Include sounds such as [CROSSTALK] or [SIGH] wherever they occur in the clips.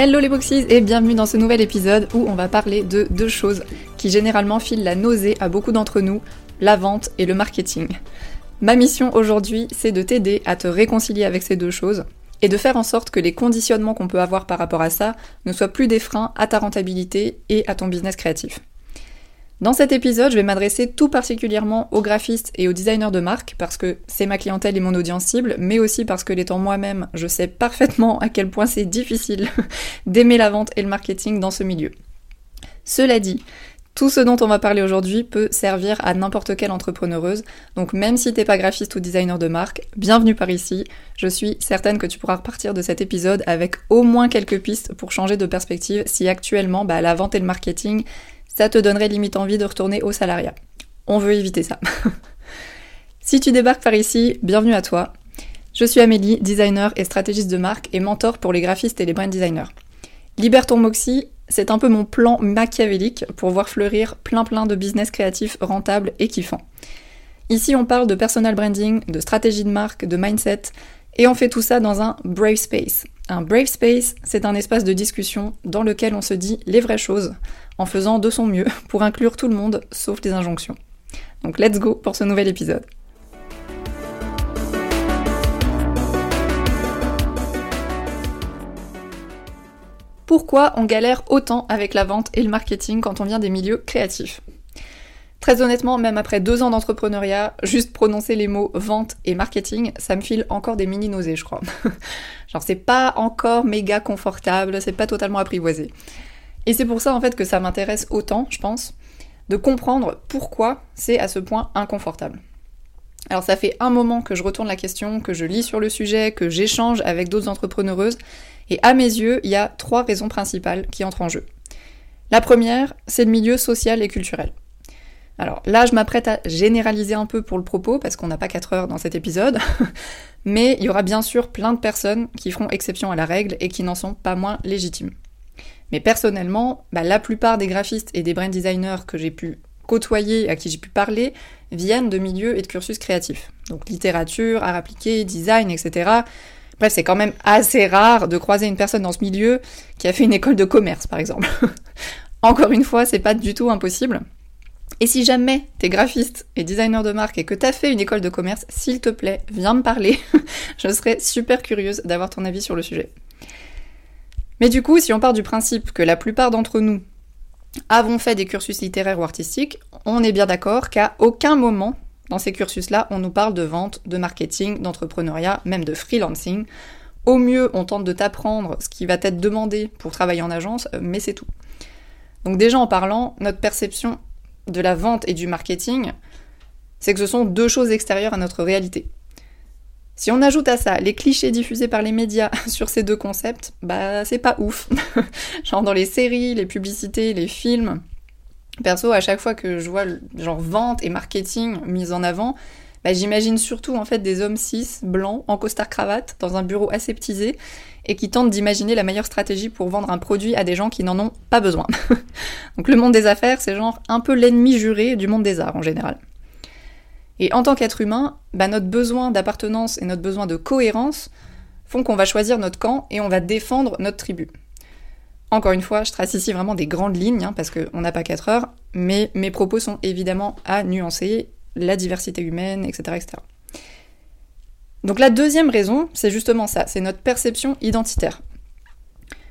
Hello les boxies et bienvenue dans ce nouvel épisode où on va parler de deux choses qui généralement filent la nausée à beaucoup d'entre nous, la vente et le marketing. Ma mission aujourd'hui, c'est de t'aider à te réconcilier avec ces deux choses et de faire en sorte que les conditionnements qu'on peut avoir par rapport à ça ne soient plus des freins à ta rentabilité et à ton business créatif. Dans cet épisode, je vais m'adresser tout particulièrement aux graphistes et aux designers de marque parce que c'est ma clientèle et mon audience cible, mais aussi parce que l'étant moi-même, je sais parfaitement à quel point c'est difficile [LAUGHS] d'aimer la vente et le marketing dans ce milieu. Cela dit, tout ce dont on va parler aujourd'hui peut servir à n'importe quelle entrepreneureuse, donc même si t'es pas graphiste ou designer de marque, bienvenue par ici. Je suis certaine que tu pourras repartir de cet épisode avec au moins quelques pistes pour changer de perspective si actuellement bah, la vente et le marketing ça te donnerait limite envie de retourner au salariat. On veut éviter ça. [LAUGHS] si tu débarques par ici, bienvenue à toi. Je suis Amélie, designer et stratégiste de marque et mentor pour les graphistes et les brand designers. Libère ton Moxie, c'est un peu mon plan machiavélique pour voir fleurir plein plein de business créatifs rentables et kiffants. Ici, on parle de personal branding, de stratégie de marque, de mindset, et on fait tout ça dans un brave space. Un brave space, c'est un espace de discussion dans lequel on se dit les vraies choses, en faisant de son mieux [LAUGHS] pour inclure tout le monde, sauf les injonctions. Donc let's go pour ce nouvel épisode. Pourquoi on galère autant avec la vente et le marketing quand on vient des milieux créatifs? Très honnêtement, même après deux ans d'entrepreneuriat, juste prononcer les mots vente et marketing, ça me file encore des mini nausées, je crois. [LAUGHS] Genre c'est pas encore méga confortable, c'est pas totalement apprivoisé. Et c'est pour ça en fait que ça m'intéresse autant, je pense, de comprendre pourquoi c'est à ce point inconfortable. Alors ça fait un moment que je retourne la question, que je lis sur le sujet, que j'échange avec d'autres entrepreneureuses, et à mes yeux, il y a trois raisons principales qui entrent en jeu. La première, c'est le milieu social et culturel. Alors là, je m'apprête à généraliser un peu pour le propos, parce qu'on n'a pas 4 heures dans cet épisode, [LAUGHS] mais il y aura bien sûr plein de personnes qui feront exception à la règle et qui n'en sont pas moins légitimes. Mais personnellement, bah, la plupart des graphistes et des brand designers que j'ai pu côtoyer, à qui j'ai pu parler, viennent de milieux et de cursus créatifs. Donc littérature, art appliqué, design, etc. Bref, c'est quand même assez rare de croiser une personne dans ce milieu qui a fait une école de commerce, par exemple. [LAUGHS] Encore une fois, c'est pas du tout impossible. Et si jamais t'es graphiste et designer de marque et que t'as fait une école de commerce, s'il te plaît, viens me parler. [LAUGHS] Je serais super curieuse d'avoir ton avis sur le sujet. Mais du coup, si on part du principe que la plupart d'entre nous avons fait des cursus littéraires ou artistiques, on est bien d'accord qu'à aucun moment dans ces cursus-là, on nous parle de vente, de marketing, d'entrepreneuriat, même de freelancing. Au mieux, on tente de t'apprendre ce qui va t'être demandé pour travailler en agence, mais c'est tout. Donc déjà en parlant, notre perception de la vente et du marketing, c'est que ce sont deux choses extérieures à notre réalité. Si on ajoute à ça les clichés diffusés par les médias [LAUGHS] sur ces deux concepts, bah c'est pas ouf. [LAUGHS] genre dans les séries, les publicités, les films. Perso, à chaque fois que je vois genre vente et marketing mis en avant, bah, j'imagine surtout en fait des hommes cis, blancs, en costard cravate, dans un bureau aseptisé, et qui tentent d'imaginer la meilleure stratégie pour vendre un produit à des gens qui n'en ont pas besoin. [LAUGHS] Donc le monde des affaires, c'est genre un peu l'ennemi juré du monde des arts en général. Et en tant qu'être humain, bah, notre besoin d'appartenance et notre besoin de cohérence font qu'on va choisir notre camp et on va défendre notre tribu. Encore une fois, je trace ici vraiment des grandes lignes, hein, parce qu'on n'a pas 4 heures, mais mes propos sont évidemment à nuancer la diversité humaine, etc. etc. Donc la deuxième raison, c'est justement ça, c'est notre perception identitaire.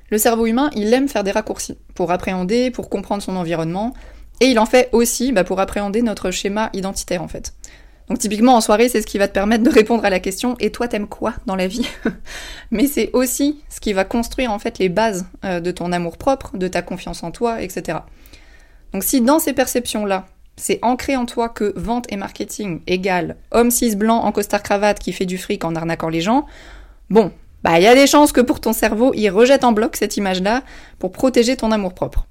Le cerveau humain, il aime faire des raccourcis pour appréhender, pour comprendre son environnement, et il en fait aussi bah, pour appréhender notre schéma identitaire en fait. Donc typiquement en soirée, c'est ce qui va te permettre de répondre à la question et toi t'aimes quoi dans la vie [LAUGHS] Mais c'est aussi ce qui va construire en fait les bases euh, de ton amour propre, de ta confiance en toi, etc. Donc si dans ces perceptions-là, c'est ancré en toi que vente et marketing égale homme cis blanc en costard cravate qui fait du fric en arnaquant les gens, bon, bah il y a des chances que pour ton cerveau, il rejette en bloc cette image-là pour protéger ton amour propre.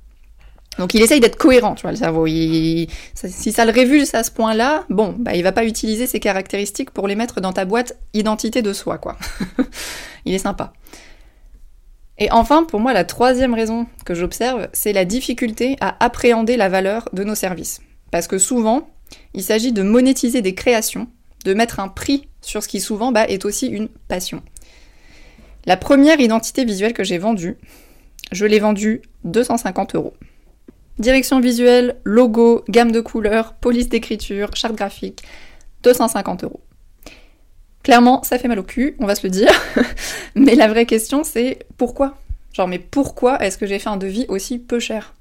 Donc il essaye d'être cohérent, tu vois, le cerveau. si ça le révulse à ce point-là, bon, bah il va pas utiliser ces caractéristiques pour les mettre dans ta boîte identité de soi, quoi. [LAUGHS] il est sympa. Et enfin, pour moi, la troisième raison que j'observe, c'est la difficulté à appréhender la valeur de nos services. Parce que souvent, il s'agit de monétiser des créations, de mettre un prix sur ce qui souvent bah, est aussi une passion. La première identité visuelle que j'ai vendue, Je l'ai vendu 250 euros. Direction visuelle, logo, gamme de couleurs, police d'écriture, charte graphique, 250 euros. Clairement, ça fait mal au cul, on va se le dire. [LAUGHS] mais la vraie question, c'est pourquoi? Genre, mais pourquoi est-ce que j'ai fait un devis aussi peu cher?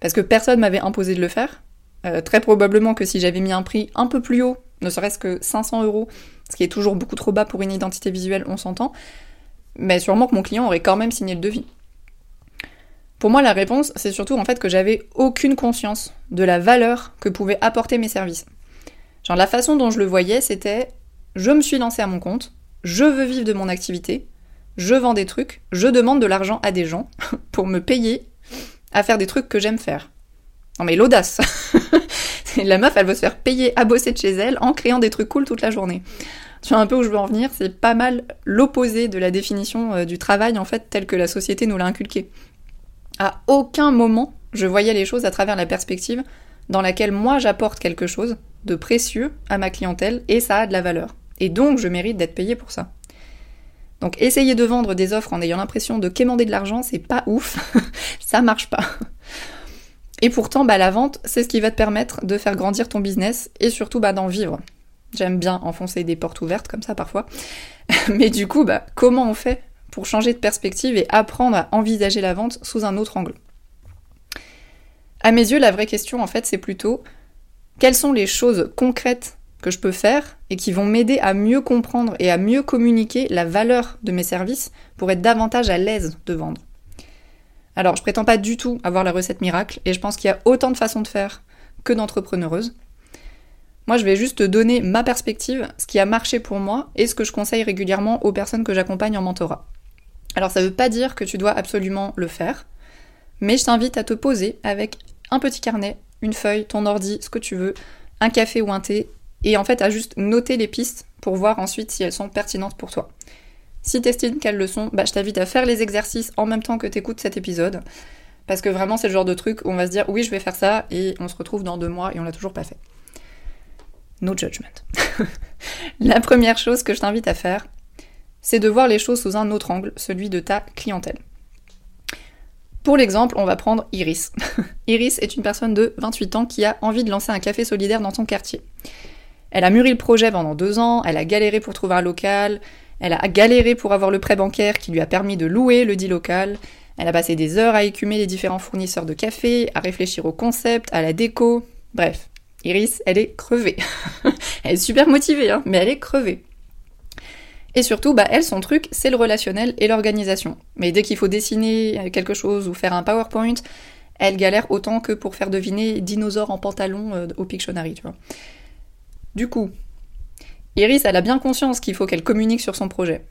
Parce que personne m'avait imposé de le faire. Euh, très probablement que si j'avais mis un prix un peu plus haut, ne serait-ce que 500 euros, ce qui est toujours beaucoup trop bas pour une identité visuelle, on s'entend, mais sûrement que mon client aurait quand même signé le devis. Pour moi, la réponse, c'est surtout en fait que j'avais aucune conscience de la valeur que pouvaient apporter mes services. Genre la façon dont je le voyais, c'était je me suis lancé à mon compte, je veux vivre de mon activité, je vends des trucs, je demande de l'argent à des gens [LAUGHS] pour me payer à faire des trucs que j'aime faire. Non mais l'audace [LAUGHS] La meuf, elle veut se faire payer à bosser de chez elle en créant des trucs cool toute la journée. Tu vois un peu où je veux en venir, c'est pas mal l'opposé de la définition euh, du travail en fait telle que la société nous l'a inculqué. À aucun moment je voyais les choses à travers la perspective dans laquelle moi j'apporte quelque chose de précieux à ma clientèle et ça a de la valeur. Et donc je mérite d'être payé pour ça. Donc essayer de vendre des offres en ayant l'impression de quémander de l'argent, c'est pas ouf, [LAUGHS] ça marche pas. Et pourtant, bah, la vente, c'est ce qui va te permettre de faire grandir ton business et surtout bah, d'en vivre. J'aime bien enfoncer des portes ouvertes comme ça parfois. [LAUGHS] Mais du coup, bah, comment on fait pour changer de perspective et apprendre à envisager la vente sous un autre angle À mes yeux, la vraie question, en fait, c'est plutôt quelles sont les choses concrètes que je peux faire et qui vont m'aider à mieux comprendre et à mieux communiquer la valeur de mes services pour être davantage à l'aise de vendre? Alors, je prétends pas du tout avoir la recette miracle et je pense qu'il y a autant de façons de faire que d'entrepreneureuse. Moi, je vais juste te donner ma perspective, ce qui a marché pour moi et ce que je conseille régulièrement aux personnes que j'accompagne en mentorat. Alors, ça veut pas dire que tu dois absolument le faire, mais je t'invite à te poser avec un petit carnet, une feuille, ton ordi, ce que tu veux, un café ou un thé, et en fait à juste noter les pistes pour voir ensuite si elles sont pertinentes pour toi. Si t'estimes qu'elles le sont, bah, je t'invite à faire les exercices en même temps que t'écoutes cet épisode. Parce que vraiment, c'est le genre de truc où on va se dire oui, je vais faire ça, et on se retrouve dans deux mois et on l'a toujours pas fait. No judgment. [LAUGHS] La première chose que je t'invite à faire, c'est de voir les choses sous un autre angle, celui de ta clientèle. Pour l'exemple, on va prendre Iris. [LAUGHS] Iris est une personne de 28 ans qui a envie de lancer un café solidaire dans son quartier. Elle a mûri le projet pendant deux ans, elle a galéré pour trouver un local, elle a galéré pour avoir le prêt bancaire qui lui a permis de louer le dit local, elle a passé des heures à écumer les différents fournisseurs de café, à réfléchir au concept, à la déco, bref. Iris, elle est crevée. [LAUGHS] elle est super motivée, hein, mais elle est crevée. Et surtout, bah, elle, son truc, c'est le relationnel et l'organisation. Mais dès qu'il faut dessiner quelque chose ou faire un PowerPoint, elle galère autant que pour faire deviner dinosaures en pantalon euh, au Pictionary, tu vois. Du coup, Iris, elle a bien conscience qu'il faut qu'elle communique sur son projet.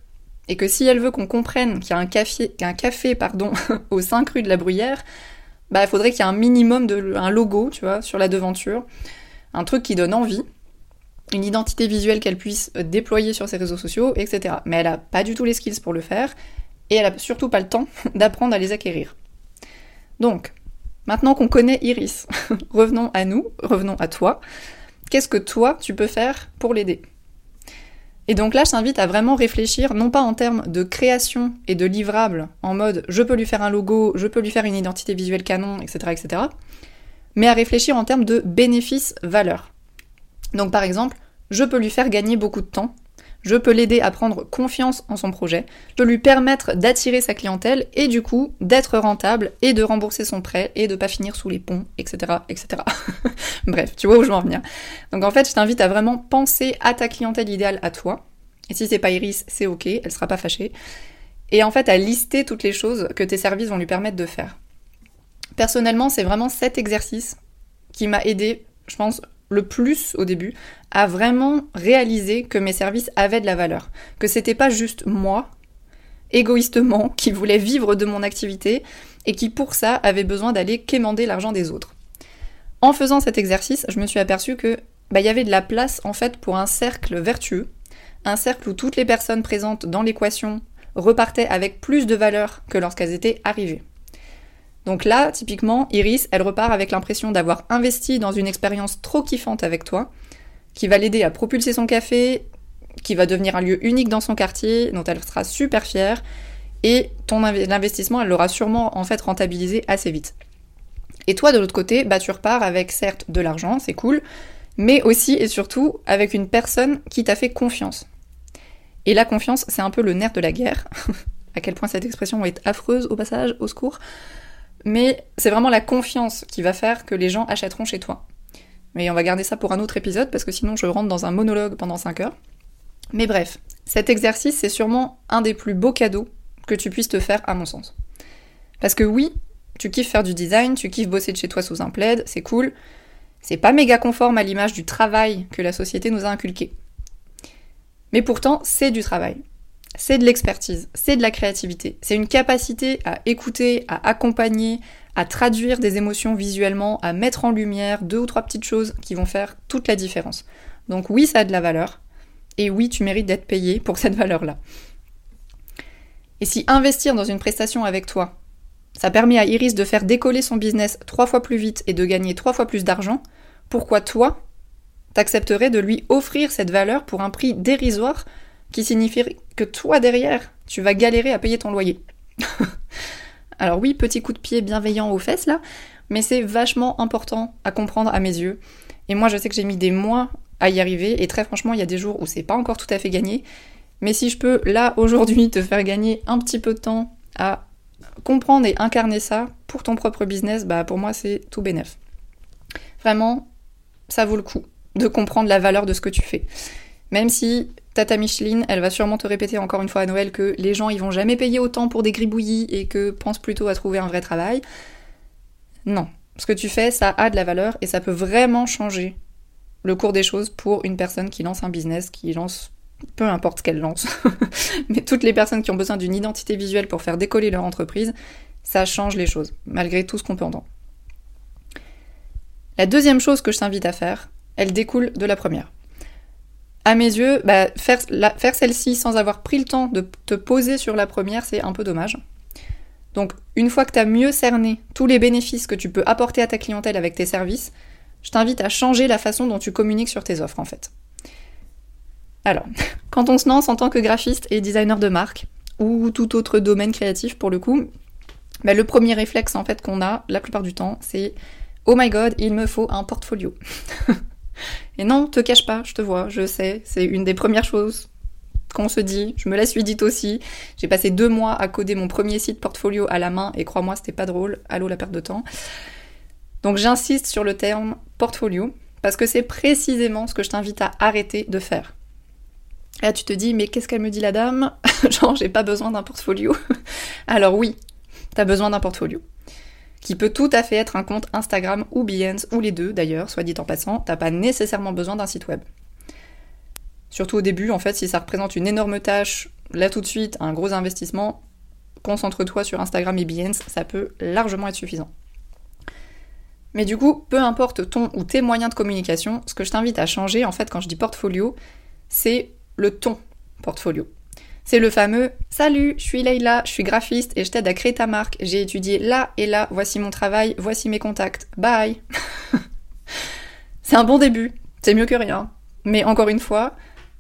Et que si elle veut qu'on comprenne qu'il y a un café, un café pardon, [LAUGHS] au 5 rue de la Bruyère, bah, il faudrait qu'il y ait un minimum de un logo, tu vois, sur la devanture, un truc qui donne envie, une identité visuelle qu'elle puisse euh, déployer sur ses réseaux sociaux, etc. Mais elle a pas du tout les skills pour le faire, et elle a surtout pas le temps [LAUGHS] d'apprendre à les acquérir. Donc, maintenant qu'on connaît Iris, [LAUGHS] revenons à nous, revenons à toi. Qu'est-ce que toi tu peux faire pour l'aider? Et donc là, je t'invite à vraiment réfléchir, non pas en termes de création et de livrable, en mode je peux lui faire un logo, je peux lui faire une identité visuelle canon, etc., etc., mais à réfléchir en termes de bénéfice-valeur. Donc par exemple, je peux lui faire gagner beaucoup de temps, je peux l'aider à prendre confiance en son projet, je peux lui permettre d'attirer sa clientèle et du coup d'être rentable et de rembourser son prêt et de pas finir sous les ponts, etc. etc. [LAUGHS] Bref, tu vois où je veux en venir. Donc en fait, je t'invite à vraiment penser à ta clientèle idéale à toi. Et si c'est pas Iris, c'est ok, elle sera pas fâchée. Et en fait, à lister toutes les choses que tes services vont lui permettre de faire. Personnellement, c'est vraiment cet exercice qui m'a aidé, je pense, le plus au début à vraiment réaliser que mes services avaient de la valeur. Que c'était pas juste moi, égoïstement, [LAUGHS] qui voulais vivre de mon activité et qui pour ça avait besoin d'aller quémander l'argent des autres. En faisant cet exercice, je me suis aperçue que bah, y avait de la place en fait pour un cercle vertueux, un cercle où toutes les personnes présentes dans l'équation repartaient avec plus de valeur que lorsqu'elles étaient arrivées. Donc là, typiquement, Iris, elle repart avec l'impression d'avoir investi dans une expérience trop kiffante avec toi, qui va l'aider à propulser son café, qui va devenir un lieu unique dans son quartier, dont elle sera super fière, et ton investissement, elle l'aura sûrement en fait rentabilisé assez vite. Et toi, de l'autre côté, bah, tu repars avec certes de l'argent, c'est cool, mais aussi et surtout avec une personne qui t'a fait confiance. Et la confiance, c'est un peu le nerf de la guerre. [LAUGHS] à quel point cette expression est affreuse au passage, au secours. Mais c'est vraiment la confiance qui va faire que les gens achèteront chez toi. Mais on va garder ça pour un autre épisode parce que sinon je rentre dans un monologue pendant 5 heures. Mais bref, cet exercice, c'est sûrement un des plus beaux cadeaux que tu puisses te faire, à mon sens. Parce que oui, tu kiffes faire du design, tu kiffes bosser de chez toi sous un plaid, c'est cool. C'est pas méga conforme à l'image du travail que la société nous a inculqué. Mais pourtant, c'est du travail. C'est de l'expertise, c'est de la créativité, c'est une capacité à écouter, à accompagner, à traduire des émotions visuellement, à mettre en lumière deux ou trois petites choses qui vont faire toute la différence. Donc oui, ça a de la valeur, et oui, tu mérites d'être payé pour [LAUGHS] cette valeur-là. Et si investir dans une prestation avec toi, ça permet à Iris de faire décoller son business trois fois plus vite et de gagner trois fois plus d'argent, pourquoi toi, t'accepterais de lui offrir cette valeur pour un prix dérisoire qui signifie que toi derrière, tu vas galérer à payer ton loyer [LAUGHS] Alors oui, petit coup de pied bienveillant aux fesses là, mais c'est vachement important à comprendre à mes yeux. Et moi je sais que j'ai mis des mois à y arriver, et très franchement, il y a des jours où c'est pas encore tout à fait gagné, mais si je peux, là, aujourd'hui, te faire gagner un petit peu de temps à comprendre et incarner ça pour ton propre business, bah pour moi, c'est tout bénef. Vraiment, ça vaut le coup de comprendre la valeur de ce que tu fais. Même si Tata Micheline, elle va sûrement te répéter encore une fois à Noël que les gens ils vont jamais payer autant pour des gribouillis et que pense plutôt à trouver un vrai travail. Non, ce que tu fais, ça a de la valeur et ça peut vraiment changer le cours des choses pour une personne qui lance un business, qui lance peu importe ce qu'elle lance, [LAUGHS] mais toutes les personnes qui ont besoin d'une identité visuelle pour faire décoller leur entreprise, ça change les choses, malgré tout ce qu'on peut entendre. La deuxième chose que je t'invite à faire, elle découle de la première. À mes yeux, bah, faire, celle-ci sans avoir pris le temps de te poser sur la première, c'est un peu dommage. Donc, une fois que tu as mieux cerné tous les bénéfices que tu peux apporter à ta clientèle avec tes services, je t'invite à changer la façon dont tu communiques sur tes offres en fait. Alors, [LAUGHS] quand on se lance en tant que graphiste et designer de marque, ou tout autre domaine créatif pour le coup, bah, le premier réflexe en fait qu'on a la plupart du temps, c'est Oh my god, il me faut un portfolio. [LAUGHS] et non, te cache pas, je te vois, je sais, c'est une des premières choses qu'on se dit, je me la suis dite aussi. J'ai passé deux mois à coder mon premier site portfolio à la main et crois-moi, c'était pas drôle. Allô la perte de temps. Donc j'insiste sur le terme portfolio parce que c'est précisément ce que je t'invite à arrêter de faire. Là, tu te dis, mais qu'est-ce qu'elle me dit la dame? [LAUGHS] Genre, j'ai pas besoin d'un portfolio. [LAUGHS] Alors oui, t'as besoin d'un portfolio. Qui peut tout à fait être un compte Instagram ou Behance, ou les deux d'ailleurs, soit dit en passant, t'as pas nécessairement besoin d'un site web. Surtout au début, en fait, si ça représente une énorme tâche, là tout de suite, un gros investissement, concentre-toi sur Instagram et Behance, ça peut largement être suffisant. Mais du coup, peu importe ton ou tes moyens de communication, ce que je t'invite à changer, en fait, quand je dis portfolio, c'est le ton portfolio. C'est le fameux Salut, je suis Leïla, je suis graphiste et je t'aide à créer ta marque. J'ai étudié là et là, voici mon travail, voici mes contacts. Bye [LAUGHS] C'est un bon début, c'est mieux que rien. Mais encore une fois,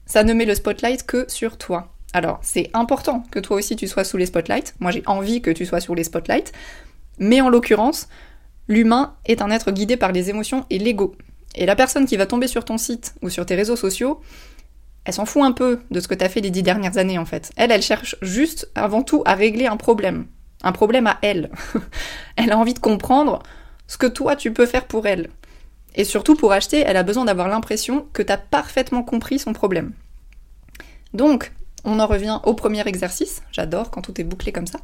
ça ne met le spotlight que sur toi. Alors, c'est important que toi aussi tu sois sous les spotlights. Moi, j'ai envie que tu sois sous les spotlights. Mais en l'occurrence, l'humain est un être guidé par les émotions et l'ego. Et la personne qui va tomber sur ton site ou sur tes réseaux sociaux, elle s'en fout un peu de ce que t'as fait les dix dernières années en fait. Elle, elle cherche juste avant tout à régler un problème. Un problème à elle. [LAUGHS] elle a envie de comprendre ce que toi tu peux faire pour elle. Et surtout pour acheter, elle a besoin d'avoir l'impression que t'as parfaitement compris son problème. Donc, on en revient au premier exercice. J'adore quand tout est bouclé comme ça.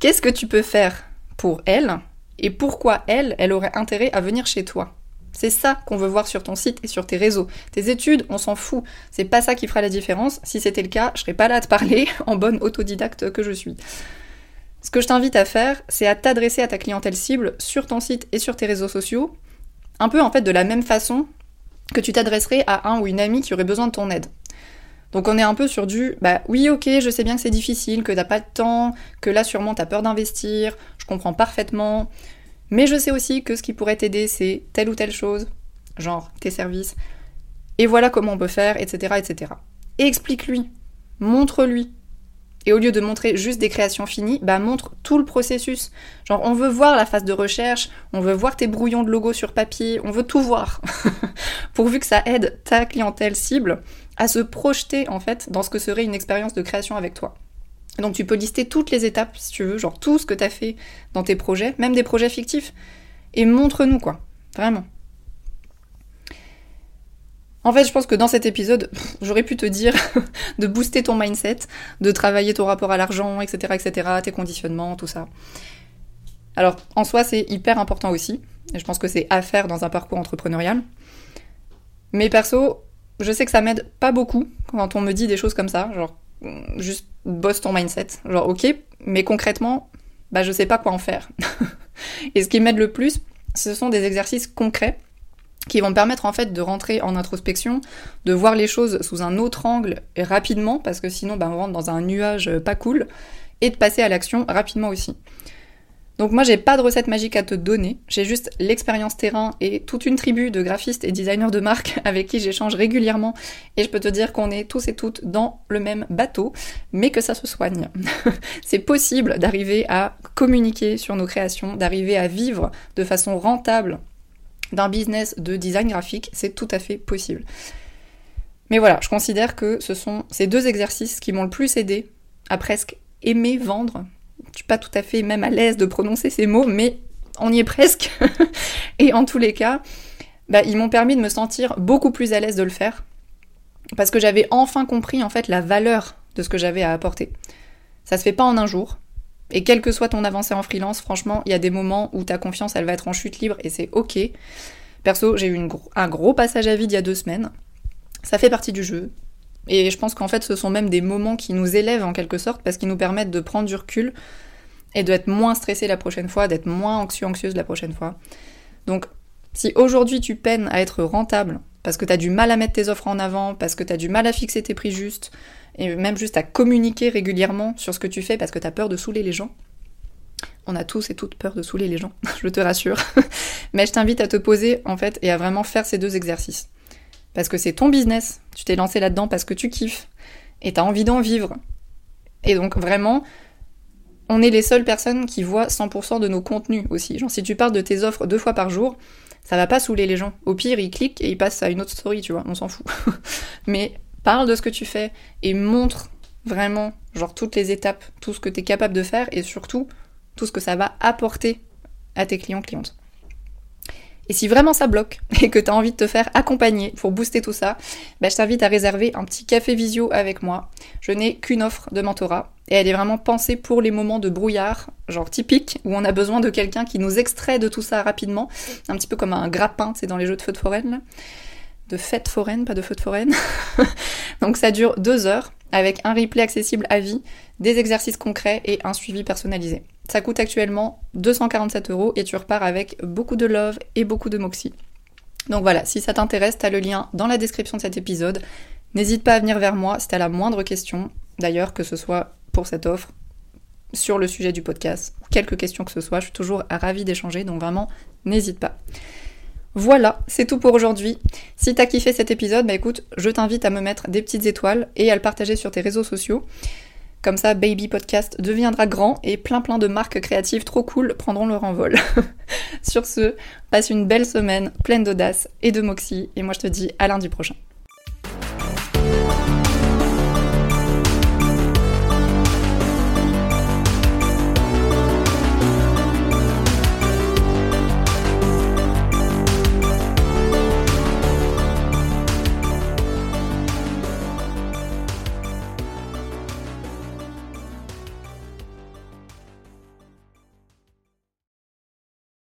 Qu'est-ce que tu peux faire pour elle et pourquoi elle, elle aurait intérêt à venir chez toi? C'est ça qu'on veut voir sur ton site et sur tes réseaux. Tes études, on s'en fout. C'est pas ça qui fera la différence. Si c'était le cas, je serais pas là à te parler [LAUGHS] en bonne autodidacte que je suis. Ce que je t'invite à faire, c'est à t'adresser à ta clientèle cible sur ton site et sur tes réseaux sociaux, un peu en fait de la même façon que tu t'adresserais à un ou une amie qui aurait besoin de ton aide. Donc on est un peu sur du bah oui ok je sais bien que c'est difficile, que t'as pas de temps, que là sûrement t'as peur d'investir, je comprends parfaitement, mais je sais aussi que ce qui pourrait t'aider, c'est telle ou telle chose, genre tes services. Et voilà comment on peut faire, etc. etc. Et explique-lui, montre-lui. Et au lieu de montrer juste des créations finies, bah montre tout le processus. Genre on veut voir la phase de recherche, on veut voir tes brouillons de logo sur papier, on veut tout voir. [LAUGHS] Pourvu que ça aide ta clientèle cible à se projeter en fait dans ce que serait une expérience de création avec toi. Donc tu peux lister toutes les étapes si tu veux, genre tout ce que tu as fait dans tes projets, même des projets fictifs, et montre-nous quoi, vraiment. En fait, je pense que dans cet épisode, [LAUGHS] j'aurais pu te dire [LAUGHS] de booster ton mindset, de travailler ton rapport à l'argent, etc., etc., tes conditionnements, tout ça. Alors, en soi, c'est hyper important aussi, et je pense que c'est à faire dans un parcours entrepreneurial. Mais perso, je sais que ça m'aide pas beaucoup quand on me dit des choses comme ça, genre juste bosse ton mindset, genre ok, mais concrètement, bah je sais pas quoi en faire. [LAUGHS] et ce qui m'aide le plus, ce sont des exercices concrets qui vont me permettre en fait de rentrer en introspection, de voir les choses sous un autre angle rapidement, parce que sinon ben, on rentre dans un nuage pas cool, et de passer à l'action rapidement aussi. Donc moi j'ai pas de recette magique à te donner, j'ai juste l'expérience terrain et toute une tribu de graphistes et designers de marque [LAUGHS] avec qui j'échange régulièrement et je peux te dire qu'on est tous et toutes dans le même bateau, mais que ça se soigne. [LAUGHS] C'est possible d'arriver à communiquer sur nos créations, d'arriver à vivre de façon rentable d'un business de design graphique, c'est tout à fait possible. Mais voilà, je considère que ce sont ces deux exercices qui m'ont le plus aidé à presque aimer vendre. Je suis pas tout à fait même à l'aise de prononcer ces mots, mais on y est presque. [LAUGHS] Et en tous les cas, bah, ils m'ont permis de me sentir beaucoup plus à l'aise de le faire. Parce que j'avais enfin compris en fait la valeur de ce que j'avais à apporter. Ça se fait pas en un jour, et quelle que soit ton avancée en freelance, franchement, il y a des moments où ta confiance, elle va être en chute libre et c'est ok. Perso, j'ai eu un gros passage à vide il y a deux semaines. Ça fait partie du jeu. Et je pense qu'en fait, ce sont même des moments qui nous élèvent en quelque sorte parce qu'ils nous permettent de prendre du recul et d'être moins stressé la prochaine fois, d'être moins anxieux, anxieuse la prochaine fois. Donc, si aujourd'hui tu peines à être rentable parce que tu as du mal à mettre tes offres en avant, parce que tu as du mal à fixer tes prix justes, et même juste à communiquer régulièrement sur ce que tu fais parce que tu as peur de saouler les gens. On a tous et toutes peur de saouler les gens, [LAUGHS] je te rassure. Mais je t'invite à te poser en fait et à vraiment faire ces deux exercices. Parce que c'est ton business, tu t'es lancé là-dedans parce que tu kiffes et tu as envie d'en vivre. Et donc vraiment, on est les seules personnes qui voient 100% de nos contenus aussi. Genre si tu parles de tes offres deux fois par jour, ça va pas saouler les gens. Au pire, ils cliquent et ils passent à une autre story, tu vois, on s'en fout. [LAUGHS] Mais parle de ce que tu fais et montre vraiment, genre, toutes les étapes, tout ce que tu es capable de faire et surtout tout ce que ça va apporter à tes clients clientes. Et si vraiment ça bloque [LAUGHS] et que tu as envie de te faire accompagner pour booster tout ça, bah, je t'invite à réserver un petit café visio avec moi. Je n'ai qu'une offre de mentorat et elle est vraiment pensée pour les moments de brouillard, genre typique, où on a besoin de quelqu'un qui nous extrait de tout ça rapidement, un petit peu comme un grappin, c'est dans les jeux de feu de forêt de fête foraine, pas de de foraine. [LAUGHS] Donc ça dure deux heures avec un replay accessible à vie, des exercices concrets et un suivi personnalisé. Ça coûte actuellement 247 euros et tu repars avec beaucoup de love et beaucoup de moxie. Donc voilà, si ça t'intéresse, t'as le lien dans la description de cet épisode. N'hésite pas à venir vers moi si t'as la moindre question, d'ailleurs que ce soit pour cette offre, sur le sujet du podcast, quelques questions que ce soit, je suis toujours ravie d'échanger, donc vraiment, n'hésite pas. Voilà, c'est tout pour aujourd'hui. Si t'as kiffé cet épisode, bah écoute, je t'invite à me mettre des petites étoiles et à le partager sur tes réseaux sociaux. Comme ça, Baby Podcast deviendra grand et plein plein de marques créatives trop cool prendront leur envol. [LAUGHS] sur ce, passe une belle semaine pleine d'audace et de moxie et moi je te dis à lundi prochain.